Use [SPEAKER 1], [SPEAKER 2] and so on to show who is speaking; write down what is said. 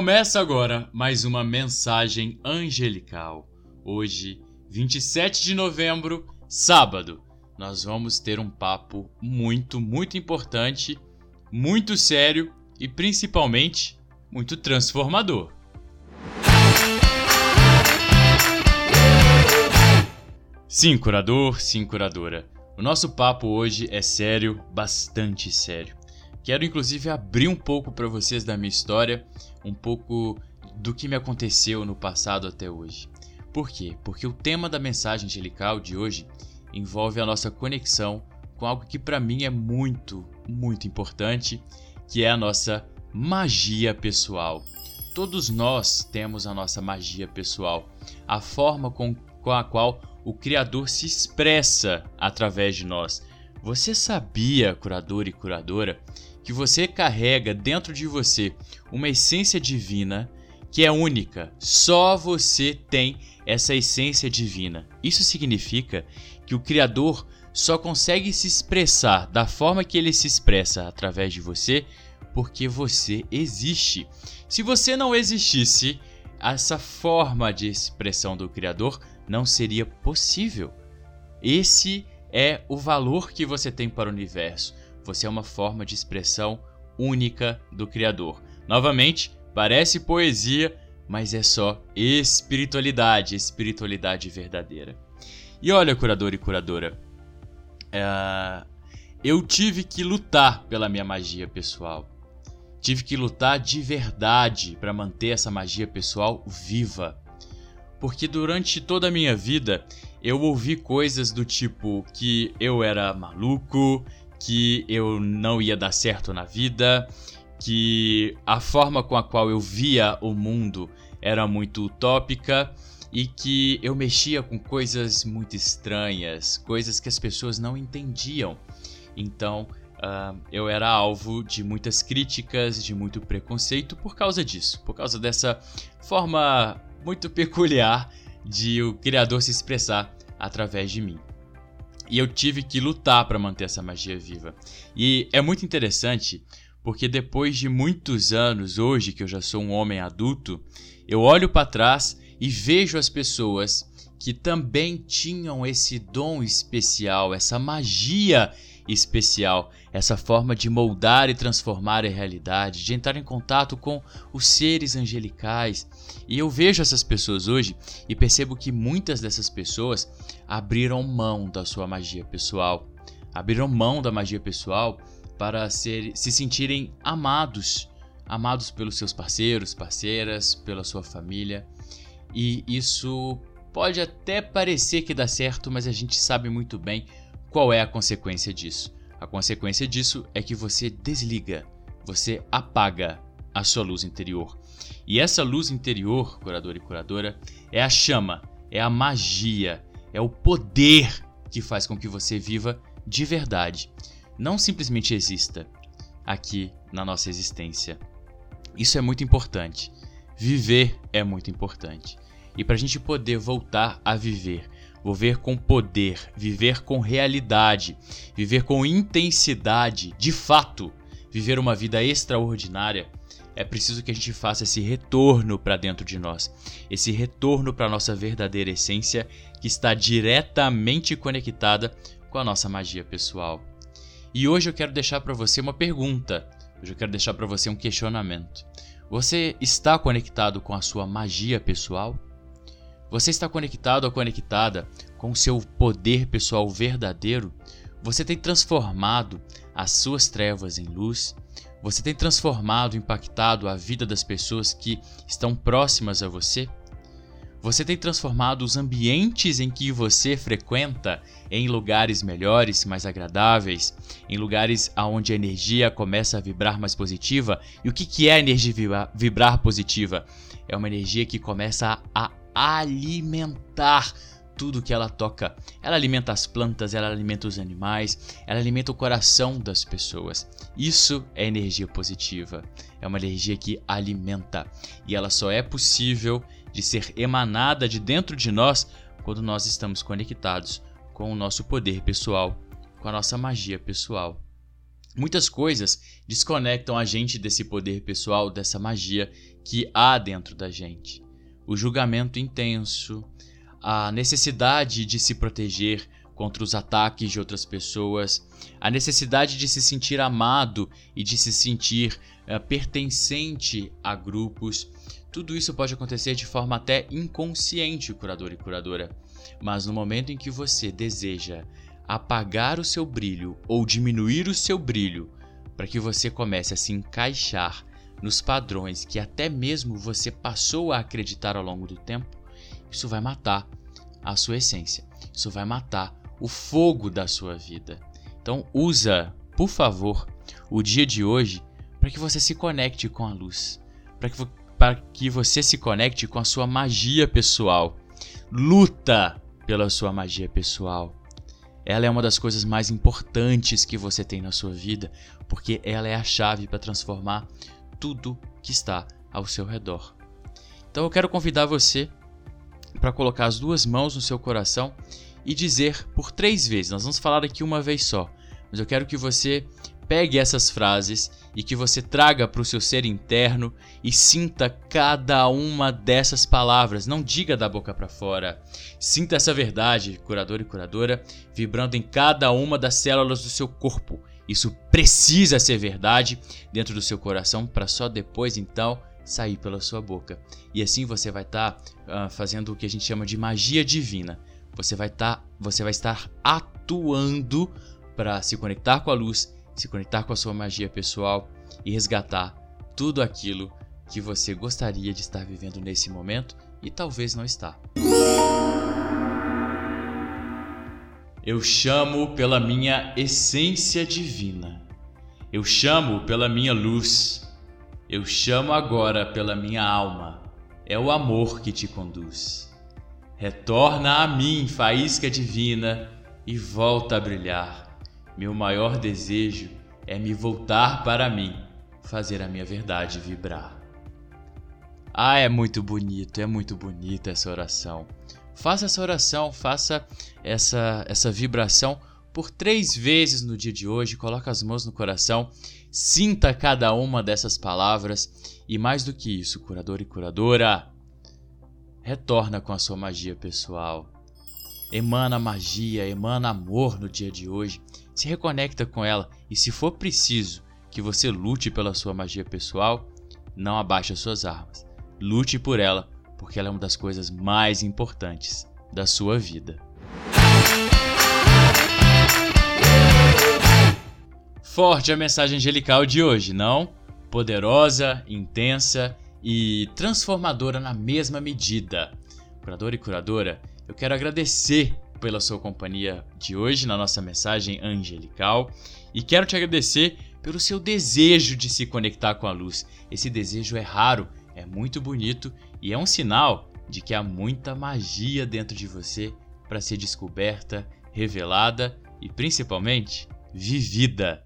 [SPEAKER 1] Começa agora mais uma mensagem angelical. Hoje, 27 de novembro, sábado, nós vamos ter um papo muito, muito importante, muito sério e principalmente muito transformador. Sim, curador, sim, curadora. O nosso papo hoje é sério, bastante sério. Quero inclusive abrir um pouco para vocês da minha história, um pouco do que me aconteceu no passado até hoje. Por quê? Porque o tema da mensagem angelical de hoje envolve a nossa conexão com algo que para mim é muito, muito importante, que é a nossa magia pessoal. Todos nós temos a nossa magia pessoal, a forma com, com a qual o Criador se expressa através de nós. Você sabia, curador e curadora, que você carrega dentro de você uma essência divina que é única. Só você tem essa essência divina. Isso significa que o Criador só consegue se expressar da forma que ele se expressa através de você porque você existe. Se você não existisse, essa forma de expressão do Criador não seria possível. Esse é o valor que você tem para o universo. Você é uma forma de expressão única do Criador. Novamente, parece poesia, mas é só espiritualidade, espiritualidade verdadeira. E olha, curador e curadora, é... eu tive que lutar pela minha magia pessoal. Tive que lutar de verdade para manter essa magia pessoal viva. Porque durante toda a minha vida eu ouvi coisas do tipo que eu era maluco, que eu não ia dar certo na vida, que a forma com a qual eu via o mundo era muito utópica e que eu mexia com coisas muito estranhas, coisas que as pessoas não entendiam. Então, uh, eu era alvo de muitas críticas, de muito preconceito por causa disso, por causa dessa forma muito peculiar de o criador se expressar através de mim. E eu tive que lutar para manter essa magia viva. E é muito interessante porque depois de muitos anos, hoje que eu já sou um homem adulto, eu olho para trás e vejo as pessoas que também tinham esse dom especial, essa magia especial, essa forma de moldar e transformar a realidade, de entrar em contato com os seres angelicais. E eu vejo essas pessoas hoje e percebo que muitas dessas pessoas abriram mão da sua magia pessoal, abriram mão da magia pessoal para ser, se sentirem amados, amados pelos seus parceiros, parceiras, pela sua família. E isso pode até parecer que dá certo, mas a gente sabe muito bem qual é a consequência disso? A consequência disso é que você desliga, você apaga a sua luz interior. E essa luz interior, curador e curadora, é a chama, é a magia, é o poder que faz com que você viva de verdade. Não simplesmente exista aqui na nossa existência. Isso é muito importante. Viver é muito importante. E para a gente poder voltar a viver, viver com poder, viver com realidade, viver com intensidade, de fato, viver uma vida extraordinária, é preciso que a gente faça esse retorno para dentro de nós, esse retorno para a nossa verdadeira essência que está diretamente conectada com a nossa magia pessoal. E hoje eu quero deixar para você uma pergunta, hoje eu quero deixar para você um questionamento. Você está conectado com a sua magia pessoal? Você está conectado ou conectada com o seu poder pessoal verdadeiro? Você tem transformado as suas trevas em luz? Você tem transformado, impactado a vida das pessoas que estão próximas a você? Você tem transformado os ambientes em que você frequenta em lugares melhores, mais agradáveis, em lugares onde a energia começa a vibrar mais positiva? E o que é a energia vibrar positiva? É uma energia que começa a alimentar tudo que ela toca. Ela alimenta as plantas, ela alimenta os animais, ela alimenta o coração das pessoas. Isso é energia positiva. É uma energia que alimenta e ela só é possível de ser emanada de dentro de nós quando nós estamos conectados com o nosso poder pessoal, com a nossa magia pessoal. Muitas coisas desconectam a gente desse poder pessoal, dessa magia que há dentro da gente. O julgamento intenso, a necessidade de se proteger contra os ataques de outras pessoas, a necessidade de se sentir amado e de se sentir uh, pertencente a grupos. Tudo isso pode acontecer de forma até inconsciente, curador e curadora. Mas no momento em que você deseja apagar o seu brilho ou diminuir o seu brilho, para que você comece a se encaixar nos padrões que até mesmo você passou a acreditar ao longo do tempo, isso vai matar a sua essência. Isso vai matar o fogo da sua vida. Então usa, por favor, o dia de hoje para que você se conecte com a luz, para que, para que você se conecte com a sua magia pessoal. Luta pela sua magia pessoal. Ela é uma das coisas mais importantes que você tem na sua vida, porque ela é a chave para transformar tudo que está ao seu redor. Então eu quero convidar você para colocar as duas mãos no seu coração e dizer por três vezes. Nós vamos falar aqui uma vez só, mas eu quero que você pegue essas frases e que você traga para o seu ser interno e sinta cada uma dessas palavras. Não diga da boca para fora. Sinta essa verdade, curador e curadora, vibrando em cada uma das células do seu corpo. Isso precisa ser verdade dentro do seu coração para só depois então sair pela sua boca. E assim você vai estar tá, uh, fazendo o que a gente chama de magia divina. Você vai, tá, você vai estar atuando para se conectar com a luz, se conectar com a sua magia pessoal e resgatar tudo aquilo que você gostaria de estar vivendo nesse momento e talvez não está. Eu chamo pela minha essência divina. Eu chamo pela minha luz. Eu chamo agora pela minha alma. É o amor que te conduz. Retorna a mim, faísca divina, e volta a brilhar. Meu maior desejo é me voltar para mim, fazer a minha verdade vibrar. Ah, é muito bonito, é muito bonita essa oração. Faça essa oração, faça essa, essa vibração por três vezes no dia de hoje. Coloque as mãos no coração, sinta cada uma dessas palavras e mais do que isso, curador e curadora, retorna com a sua magia pessoal. Emana magia, emana amor no dia de hoje. Se reconecta com ela e se for preciso que você lute pela sua magia pessoal, não abaixe as suas armas. Lute por ela porque ela é uma das coisas mais importantes da sua vida. Forte a mensagem angelical de hoje, não? Poderosa, intensa e transformadora na mesma medida. Curador e curadora, eu quero agradecer pela sua companhia de hoje na nossa mensagem angelical e quero te agradecer pelo seu desejo de se conectar com a luz. Esse desejo é raro é muito bonito e é um sinal de que há muita magia dentro de você para ser descoberta, revelada e principalmente vivida.